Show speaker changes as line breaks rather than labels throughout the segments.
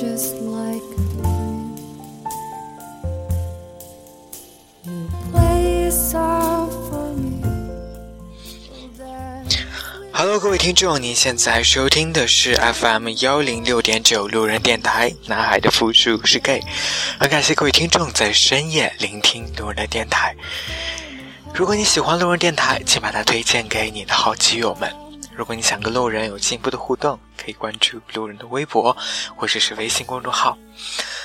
just like Hello，各位听众，您现在收听的是 FM 幺零六点九路人电台。男孩的复数是 gay，很感谢各位听众在深夜聆听路人的电台。如果你喜欢路人电台，请把它推荐给你的好基友们。如果你想跟路人有进一步的互动，可以关注路人的微博或者是微信公众号。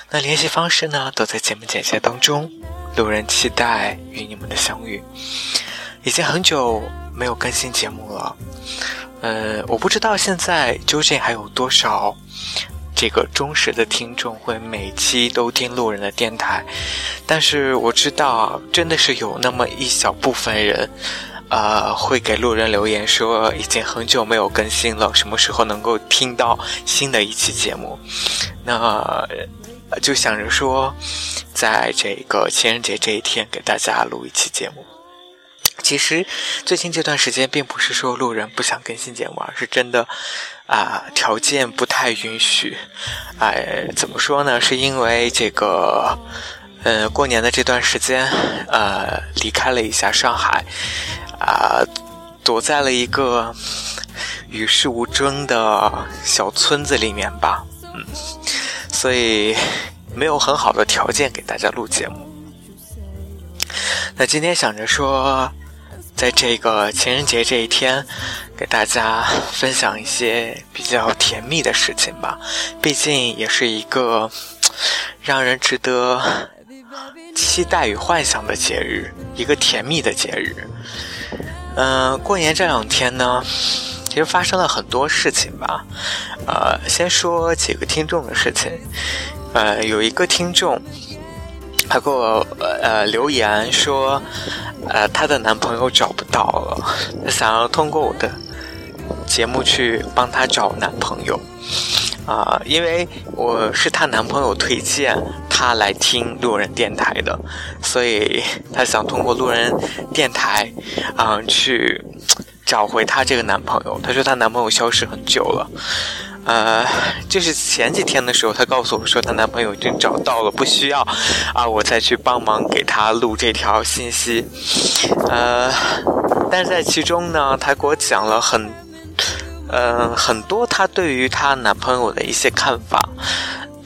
那联系方式呢，都在节目简介当中。路人期待与你们的相遇。已经很久没有更新节目了，呃，我不知道现在究竟还有多少这个忠实的听众会每期都听路人的电台，但是我知道真的是有那么一小部分人，呃，会给路人留言说已经很久没有更新了，什么时候能够听到新的一期节目？那就想着说，在这个情人节这一天给大家录一期节目。其实，最近这段时间并不是说路人不想更新节目，而是真的，啊，条件不太允许。哎，怎么说呢？是因为这个，呃，过年的这段时间，呃，离开了一下上海，啊，躲在了一个与世无争的小村子里面吧。嗯，所以没有很好的条件给大家录节目。那今天想着说。在这个情人节这一天，给大家分享一些比较甜蜜的事情吧。毕竟也是一个让人值得期待与幻想的节日，一个甜蜜的节日。嗯，过年这两天呢，其实发生了很多事情吧。呃，先说几个听众的事情。呃，有一个听众。他给我呃留言说，呃，她的男朋友找不到了，想要通过我的节目去帮她找男朋友，啊，因为我是她男朋友推荐她来听路人电台的，所以她想通过路人电台，啊，去找回她这个男朋友。她说她男朋友消失很久了。呃，就是前几天的时候，她告诉我说她男朋友已经找到了，不需要啊，我再去帮忙给她录这条信息。呃，但是在其中呢，她给我讲了很，呃，很多她对于她男朋友的一些看法。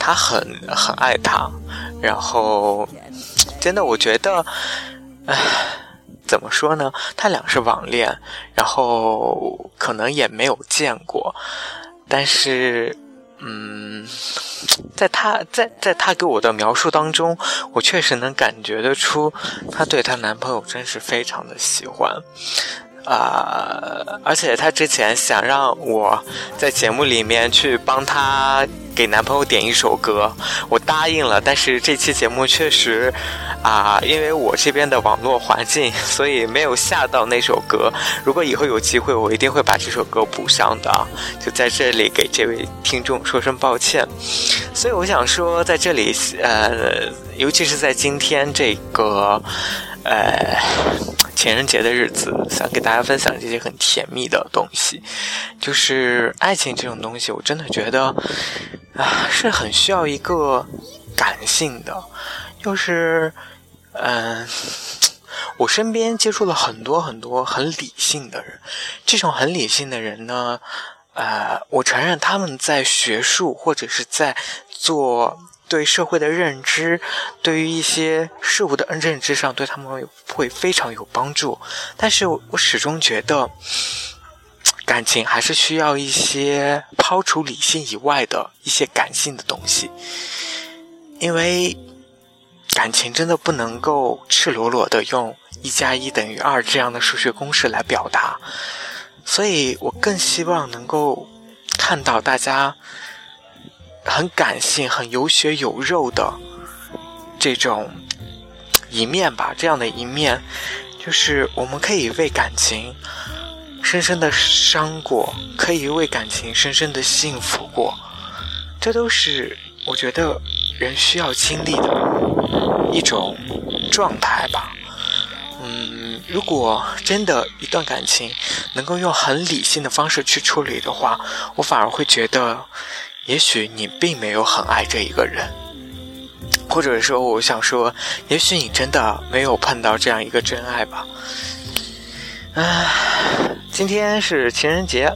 她很很爱他，然后真的，我觉得，唉，怎么说呢？他俩是网恋，然后可能也没有见过。但是，嗯，在她在在她给我的描述当中，我确实能感觉得出，她对她男朋友真是非常的喜欢。啊！而且她之前想让我在节目里面去帮她给男朋友点一首歌，我答应了。但是这期节目确实，啊，因为我这边的网络环境，所以没有下到那首歌。如果以后有机会，我一定会把这首歌补上的。就在这里给这位听众说声抱歉。所以我想说，在这里，呃，尤其是在今天这个，呃。情人节的日子，想给大家分享这些很甜蜜的东西，就是爱情这种东西，我真的觉得啊，是很需要一个感性的。就是，嗯，我身边接触了很多很多很理性的人，这种很理性的人呢，呃，我承认他们在学术或者是在做。对社会的认知，对于一些事物的认知上，对他们会非常有帮助。但是我始终觉得，感情还是需要一些抛除理性以外的一些感性的东西，因为感情真的不能够赤裸裸的用一加一等于二这样的数学公式来表达。所以我更希望能够看到大家。很感性、很有血有肉的这种一面吧，这样的一面，就是我们可以为感情深深的伤过，可以为感情深深的幸福过，这都是我觉得人需要经历的一种状态吧。嗯，如果真的一段感情能够用很理性的方式去处理的话，我反而会觉得，也许你并没有很爱这一个人，或者说，我想说，也许你真的没有碰到这样一个真爱吧。唉，今天是情人节，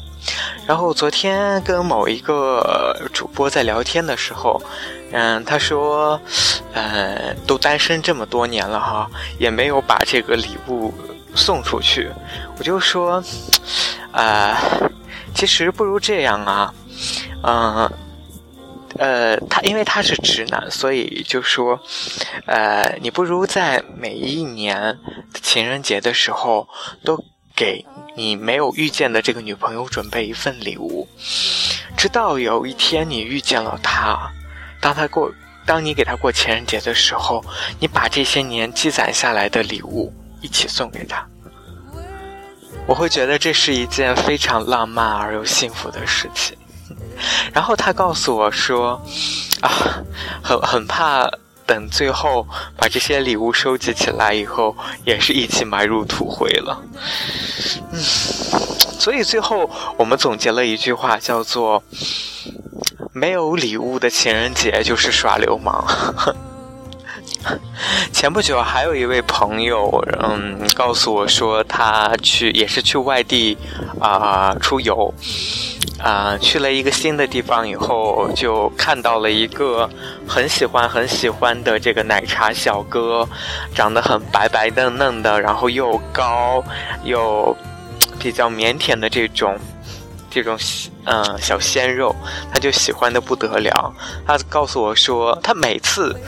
然后昨天跟某一个主播在聊天的时候。嗯，他说，呃，都单身这么多年了哈，也没有把这个礼物送出去。我就说，啊，其实不如这样啊，嗯，呃，他因为他是直男，所以就说，呃，你不如在每一年情人节的时候，都给你没有遇见的这个女朋友准备一份礼物，直到有一天你遇见了她。当他过，当你给他过情人节的时候，你把这些年积攒下来的礼物一起送给他，我会觉得这是一件非常浪漫而又幸福的事情。然后他告诉我说：“啊，很很怕等最后把这些礼物收集起来以后，也是一起埋入土灰了。”嗯，所以最后我们总结了一句话，叫做。没有礼物的情人节就是耍流氓。前不久还有一位朋友，嗯，告诉我说他去也是去外地啊出游，啊去了一个新的地方以后，就看到了一个很喜欢很喜欢的这个奶茶小哥，长得很白白嫩嫩的，然后又高又比较腼腆的这种。这种嗯小鲜肉，他就喜欢的不得了。他告诉我说，他每次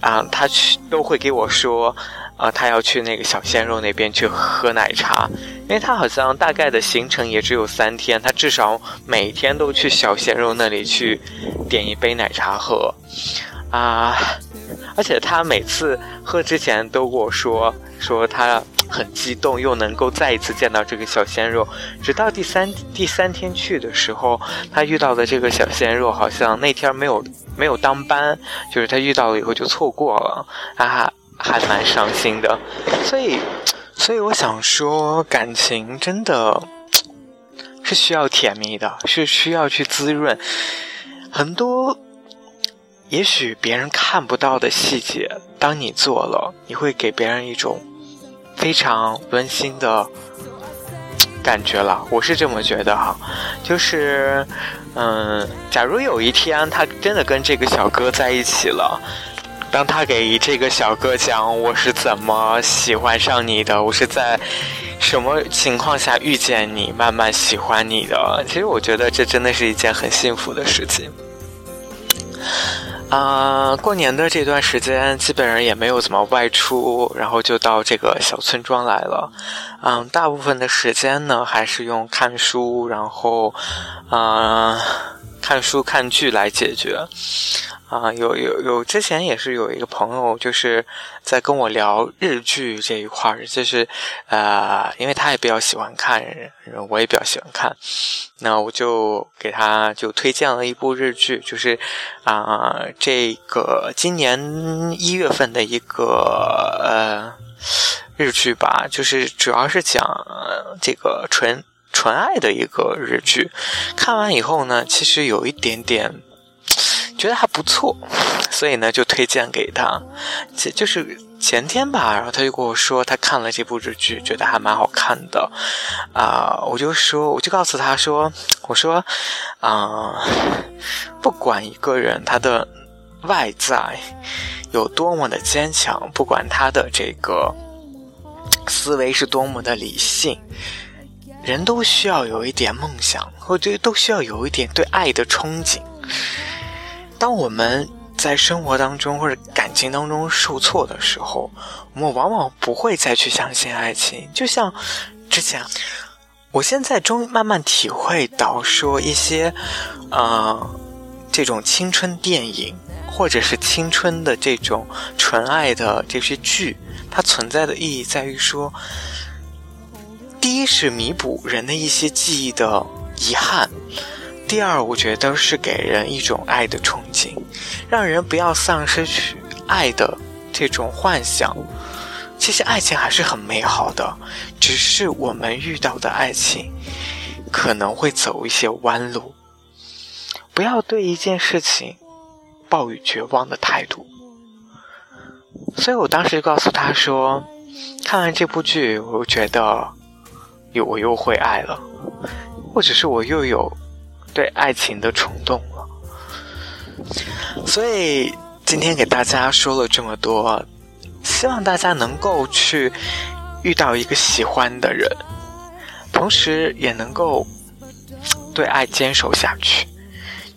啊，他去都会给我说，啊，他要去那个小鲜肉那边去喝奶茶，因为他好像大概的行程也只有三天，他至少每天都去小鲜肉那里去点一杯奶茶喝，啊，而且他每次喝之前都跟我说，说他。很激动，又能够再一次见到这个小鲜肉。直到第三第三天去的时候，他遇到的这个小鲜肉好像那天没有没有当班，就是他遇到了以后就错过了，啊，还蛮伤心的。所以，所以我想说，感情真的是需要甜蜜的，是需要去滋润很多，也许别人看不到的细节，当你做了，你会给别人一种。非常温馨的感觉了，我是这么觉得哈，就是，嗯，假如有一天他真的跟这个小哥在一起了，当他给这个小哥讲我是怎么喜欢上你的，我是在什么情况下遇见你，慢慢喜欢你的，其实我觉得这真的是一件很幸福的事情。啊，过年的这段时间基本上也没有怎么外出，然后就到这个小村庄来了。嗯，大部分的时间呢还是用看书，然后，啊，看书看剧来解决。啊，有有有，之前也是有一个朋友，就是在跟我聊日剧这一块儿，就是，呃，因为他也比较喜欢看，我也比较喜欢看，那我就给他就推荐了一部日剧，就是啊，这个今年一月份的一个呃日剧吧，就是主要是讲这个纯纯爱的一个日剧，看完以后呢，其实有一点点。觉得还不错，所以呢就推荐给他。这就是前天吧，然后他就跟我说他看了这部日剧，觉得还蛮好看的。啊，我就说，我就告诉他说，我说，啊，不管一个人他的外在有多么的坚强，不管他的这个思维是多么的理性，人都需要有一点梦想，或者都需要有一点对爱的憧憬。当我们在生活当中或者感情当中受挫的时候，我们往往不会再去相信爱情。就像之前，我现在终于慢慢体会到，说一些，呃，这种青春电影或者是青春的这种纯爱的这些剧，它存在的意义在于说，第一是弥补人的一些记忆的遗憾。第二，我觉得是给人一种爱的憧憬，让人不要丧失去爱的这种幻想。其实爱情还是很美好的，只是我们遇到的爱情可能会走一些弯路。不要对一件事情抱有绝望的态度。所以我当时就告诉他说：“看完这部剧，我觉得又我又会爱了，或者是我又有对爱情的冲动了。”所以今天给大家说了这么多，希望大家能够去遇到一个喜欢的人，同时也能够对爱坚守下去。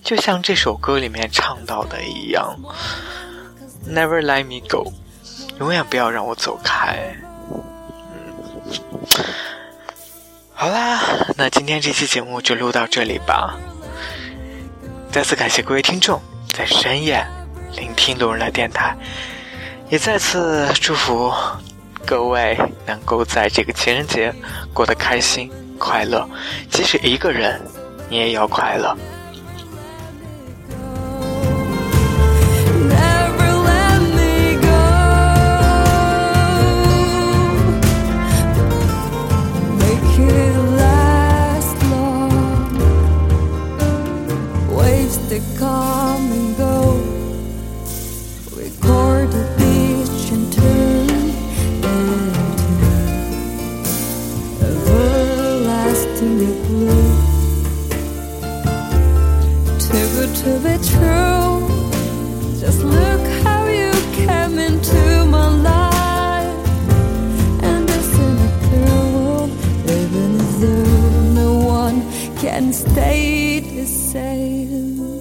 就像这首歌里面唱到的一样，Never let me go，永远不要让我走开。嗯，好啦，那今天这期节目就录到这里吧。再次感谢各位听众在深夜聆听路人的电台，也再次祝福各位能够在这个情人节过得开心快乐，即使一个人，你也要快乐。
they come and go. Record the beach and turn into everlastingly blue. Too good to be true. Just look how you came into my life. can stay the same.